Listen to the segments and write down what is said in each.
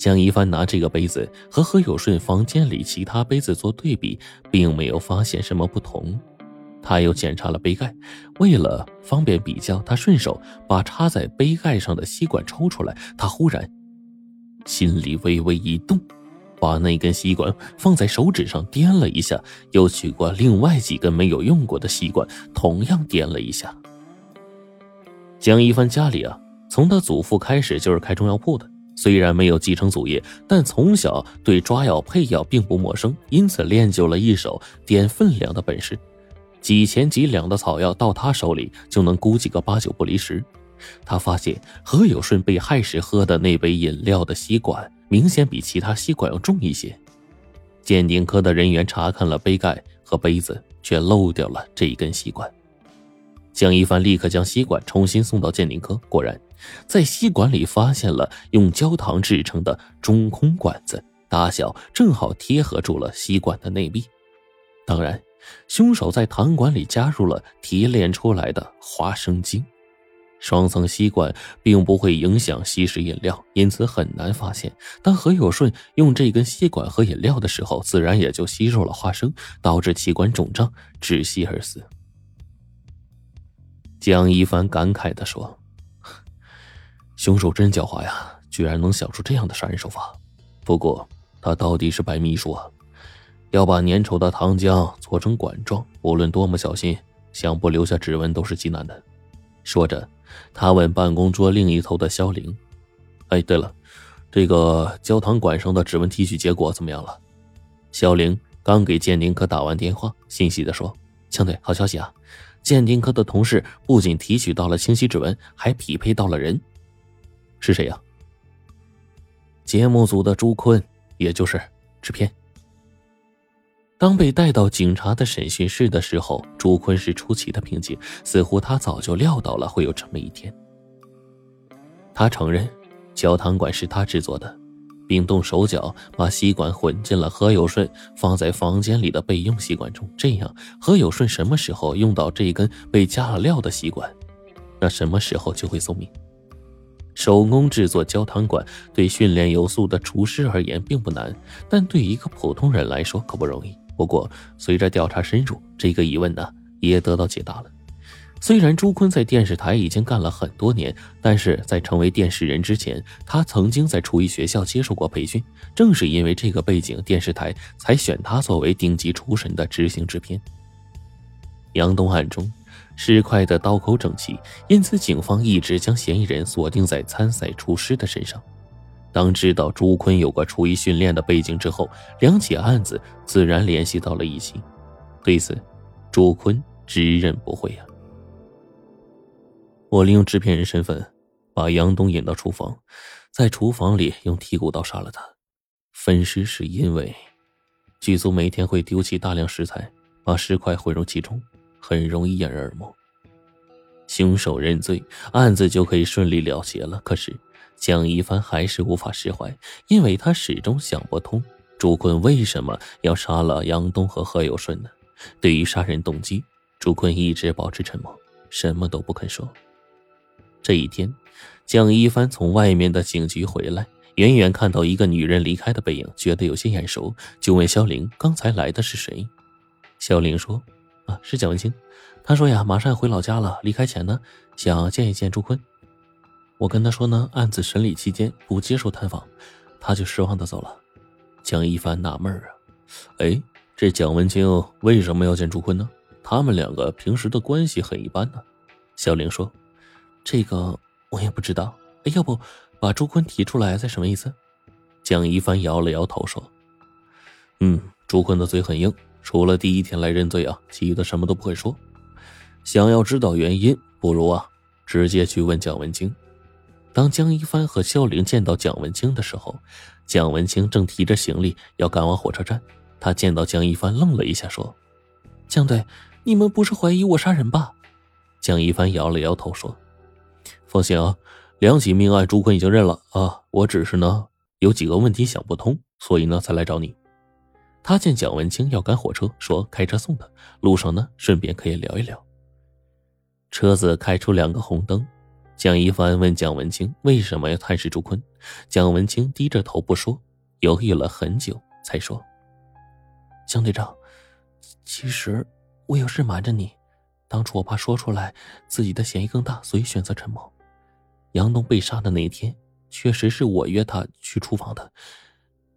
江一帆拿这个杯子和何有顺房间里其他杯子做对比，并没有发现什么不同。他又检查了杯盖，为了方便比较，他顺手把插在杯盖上的吸管抽出来。他忽然心里微微一动，把那根吸管放在手指上掂了一下，又取过另外几根没有用过的吸管，同样掂了一下。江一帆家里啊，从他祖父开始就是开中药铺的。虽然没有继承祖业，但从小对抓药配药并不陌生，因此练就了一手点分量的本事。几钱几两的草药到他手里就能估计个八九不离十。他发现何有顺被害时喝的那杯饮料的吸管明显比其他吸管要重一些。鉴定科的人员查看了杯盖和杯子，却漏掉了这一根吸管。江一帆立刻将吸管重新送到鉴定科，果然。在吸管里发现了用焦糖制成的中空管子，大小正好贴合住了吸管的内壁。当然，凶手在糖管里加入了提炼出来的花生精。双层吸管并不会影响吸食饮料，因此很难发现。当何有顺用这根吸管喝饮料的时候，自然也就吸入了花生，导致气管肿胀窒息而死。江一帆感慨地说。凶手真狡猾呀，居然能想出这样的杀人手法。不过，他到底是白秘书啊，要把粘稠的糖浆搓成管状，无论多么小心，想不留下指纹都是极难的。说着，他问办公桌另一头的肖玲：“哎，对了，这个焦糖管上的指纹提取结果怎么样了？”肖玲刚给鉴定科打完电话，欣喜的说：“强队，好消息啊！鉴定科的同事不仅提取到了清晰指纹，还匹配到了人。”是谁呀？节目组的朱坤，也就是制片。当被带到警察的审讯室的时候，朱坤是出奇的平静，似乎他早就料到了会有这么一天。他承认焦糖管是他制作的，并动手脚把吸管混进了何有顺放在房间里的备用吸管中。这样，何有顺什么时候用到这一根被加了料的吸管，那什么时候就会送命。手工制作焦糖管对训练有素的厨师而言并不难，但对一个普通人来说可不容易。不过，随着调查深入，这个疑问呢也得到解答了。虽然朱坤在电视台已经干了很多年，但是在成为电视人之前，他曾经在厨艺学校接受过培训。正是因为这个背景，电视台才选他作为顶级厨神的执行制片。杨东案中。尸块的刀口整齐，因此警方一直将嫌疑人锁定在参赛厨师的身上。当知道朱坤有过厨艺训练的背景之后，两起案子自然联系到了一起。对此，朱坤直认不讳呀。我利用制片人身份，把杨东引到厨房，在厨房里用剔骨刀杀了他。分尸是因为剧组每天会丢弃大量食材，把尸块混入其中。很容易掩人耳目，凶手认罪，案子就可以顺利了结了。可是蒋一帆还是无法释怀，因为他始终想不通朱坤为什么要杀了杨东和何有顺呢？对于杀人动机，朱坤一直保持沉默，什么都不肯说。这一天，蒋一帆从外面的警局回来，远远看到一个女人离开的背影，觉得有些眼熟，就问肖玲：“刚才来的是谁？”肖玲说。是蒋文清，他说呀，马上要回老家了。离开前呢，想见一见朱坤。我跟他说呢，案子审理期间不接受探访，他就失望的走了。蒋一帆纳闷啊，哎，这蒋文清为什么要见朱坤呢？他们两个平时的关系很一般呢。小玲说：“这个我也不知道。哎，要不把朱坤提出来再什么意思？”蒋一帆摇了摇头说：“嗯，朱坤的嘴很硬。”除了第一天来认罪啊，其余的什么都不会说。想要知道原因，不如啊，直接去问蒋文清。当江一帆和肖玲见到蒋文清的时候，蒋文清正提着行李要赶往火车站。他见到江一帆，愣了一下，说：“江队，你们不是怀疑我杀人吧？”江一帆摇了摇头，说：“放心啊，两起命案朱坤已经认了啊，我只是呢有几个问题想不通，所以呢才来找你。”他见蒋文清要赶火车，说开车送他，路上呢顺便可以聊一聊。车子开出两个红灯，蒋一帆问蒋文清为什么要探视朱坤，蒋文清低着头不说，犹豫了很久才说：“江队长，其实我有事瞒着你。当初我怕说出来自己的嫌疑更大，所以选择沉默。杨东被杀的那一天，确实是我约他去厨房的，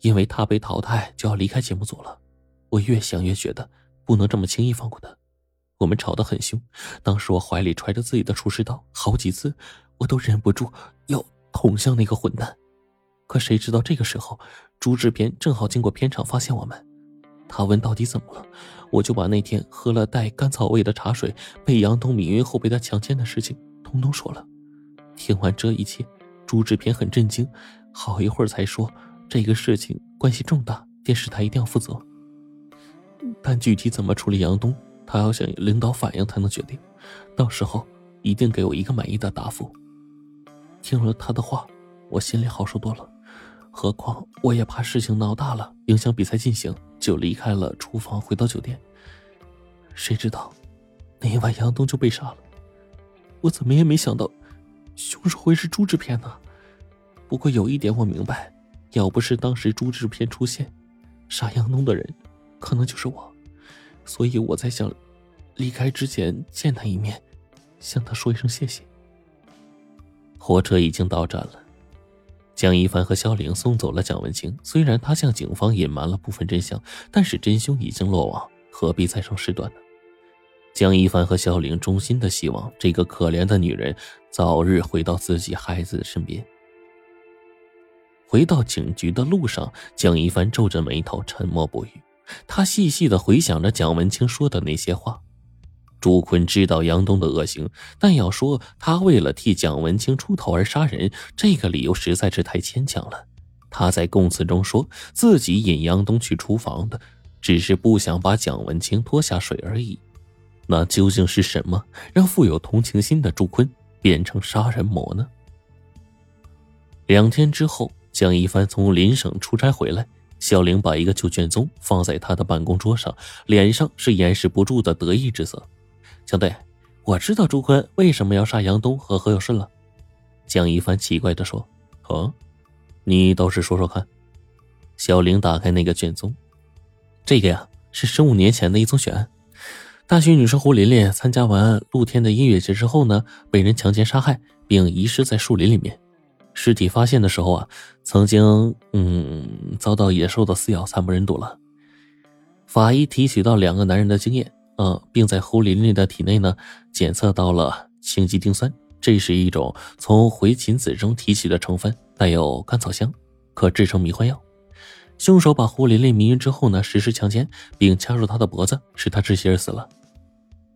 因为他被淘汰就要离开节目组了。我越想越觉得不能这么轻易放过他。”我们吵得很凶，当时我怀里揣着自己的厨师刀，好几次我都忍不住要捅向那个混蛋。可谁知道这个时候，朱志平正好经过片场发现我们，他问到底怎么了，我就把那天喝了带甘草味的茶水，被杨东迷晕后被他强奸的事情通通说了。听完这一切，朱志平很震惊，好一会儿才说这个事情关系重大，电视台一定要负责。但具体怎么处理杨东？他要向领导反映才能决定，到时候一定给我一个满意的答复。听了他的话，我心里好受多了。何况我也怕事情闹大了，影响比赛进行，就离开了厨房，回到酒店。谁知道那一晚杨东就被杀了。我怎么也没想到，凶手会是朱志片呢？不过有一点我明白，要不是当时朱志偏出现，杀杨东的人可能就是我。所以我在想，离开之前见他一面，向他说一声谢谢。火车已经到站了，江一凡和肖玲送走了蒋文清。虽然他向警方隐瞒了部分真相，但是真凶已经落网，何必再生事端呢？江一凡和肖玲衷心的希望这个可怜的女人早日回到自己孩子的身边。回到警局的路上，蒋一帆皱着眉头，沉默不语。他细细的回想着蒋文清说的那些话。朱坤知道杨东的恶行，但要说他为了替蒋文清出头而杀人，这个理由实在是太牵强了。他在供词中说自己引杨东去厨房的，只是不想把蒋文清拖下水而已。那究竟是什么让富有同情心的朱坤变成杀人魔呢？两天之后，蒋一帆从邻省出差回来。小玲把一个旧卷宗放在他的办公桌上，脸上是掩饰不住的得意之色。江队，我知道朱坤为什么要杀杨东和何有顺了。江一帆奇怪的说：“哦，你倒是说说看。”小玲打开那个卷宗，这个呀是十五年前的一宗血案。大学女生胡琳琳参加完露天的音乐节之后呢，被人强奸杀害，并遗失在树林里面。尸体发现的时候啊，曾经嗯遭到野兽的撕咬，惨不忍睹了。法医提取到两个男人的精液，呃，并在胡琳琳的体内呢检测到了氰基丁酸，这是一种从回禽子中提取的成分，带有甘草香，可制成迷幻药。凶手把胡琳琳迷晕之后呢，实施强奸，并掐住她的脖子，使她窒息而死了。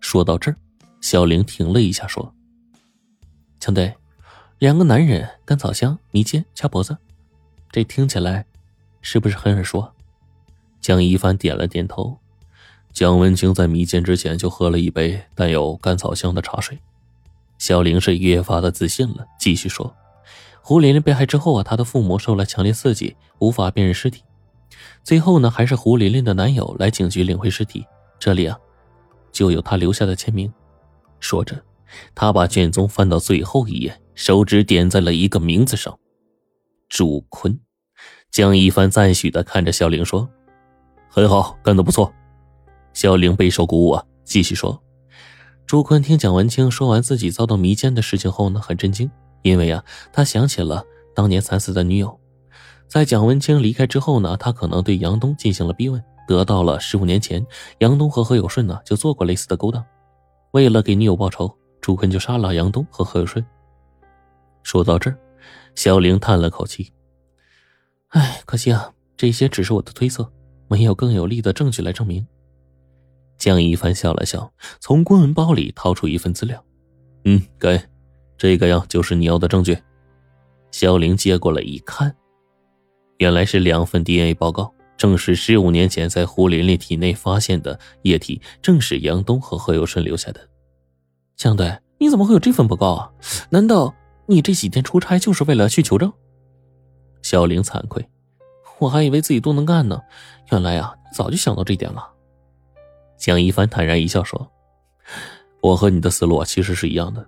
说到这儿，小玲停了一下，说：“强队。”两个男人，甘草香、迷奸、掐脖子，这听起来是不是很耳熟？江一帆点了点头。江文清在迷奸之前就喝了一杯带有甘草香的茶水。小玲是越发的自信了，继续说：“胡琳琳被害之后啊，她的父母受了强烈刺激，无法辨认尸体。最后呢，还是胡琳琳的男友来警局领回尸体，这里啊，就有他留下的签名。”说着，他把卷宗翻到最后一页。手指点在了一个名字上，朱坤。江一帆赞许的看着小玲说：“很好，干得不错。”小玲备受鼓舞啊，继续说：“朱坤听蒋文清说完自己遭到迷奸的事情后呢，很震惊，因为啊，他想起了当年惨死的女友。在蒋文清离开之后呢，他可能对杨东进行了逼问，得到了十五年前杨东和何有顺呢就做过类似的勾当。为了给女友报仇，朱坤就杀了杨东和何有顺。”说到这儿，小玲叹了口气：“哎，可惜啊，这些只是我的推测，没有更有力的证据来证明。”江一帆笑了笑，从公文包里掏出一份资料：“嗯，给，这个呀，就是你要的证据。”小玲接过来一看，原来是两份 DNA 报告，证实十五年前在胡琳琳体内发现的液体正是杨东和何有顺留下的。江队，你怎么会有这份报告啊？难道？你这几天出差就是为了去求证？小玲惭愧，我还以为自己多能干呢，原来啊，早就想到这点了。蒋一帆坦然一笑说：“我和你的思路其实是一样的，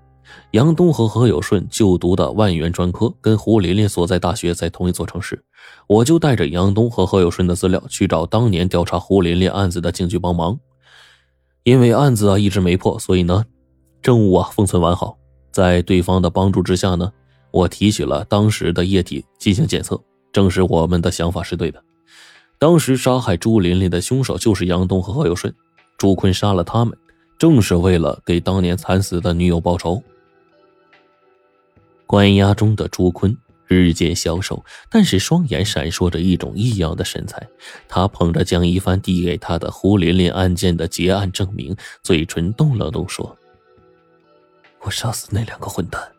杨东和何有顺就读的万源专科跟胡琳琳所在大学在同一座城市，我就带着杨东和何有顺的资料去找当年调查胡琳琳案子的警局帮忙。因为案子啊一直没破，所以呢，证物啊封存完好。在对方的帮助之下呢，我提取了当时的液体进行检测，证实我们的想法是对的。当时杀害朱琳琳的凶手就是杨东和何有顺，朱坤杀了他们，正是为了给当年惨死的女友报仇。关押中的朱坤日渐消瘦，但是双眼闪烁着一种异样的神采。他捧着江一帆递给他的胡琳琳案件的结案证明，嘴唇动了动，说。我杀死那两个混蛋，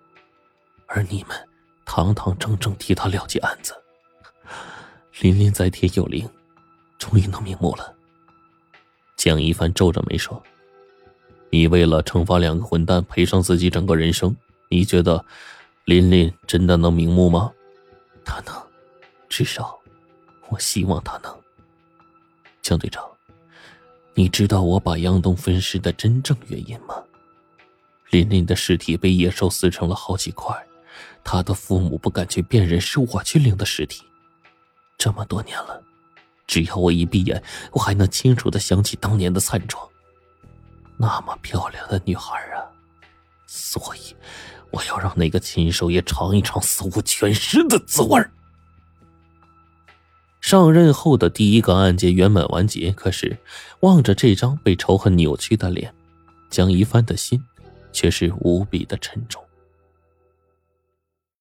而你们堂堂正正替他了结案子。琳琳在天有灵，终于能瞑目了。江一帆皱着眉说：“你为了惩罚两个混蛋，赔上自己整个人生，你觉得琳琳真的能瞑目吗？他能，至少我希望他能。”江队长，你知道我把杨东分尸的真正原因吗？琳琳的尸体被野兽撕成了好几块，她的父母不敢去辨认是我去领的尸体。这么多年了，只要我一闭眼，我还能清楚的想起当年的惨状。那么漂亮的女孩啊，所以我要让那个禽兽也尝一尝死无全尸的滋味。上任后的第一个案件圆满完结，可是望着这张被仇恨扭曲的脸，江一帆的心。却是无比的沉重。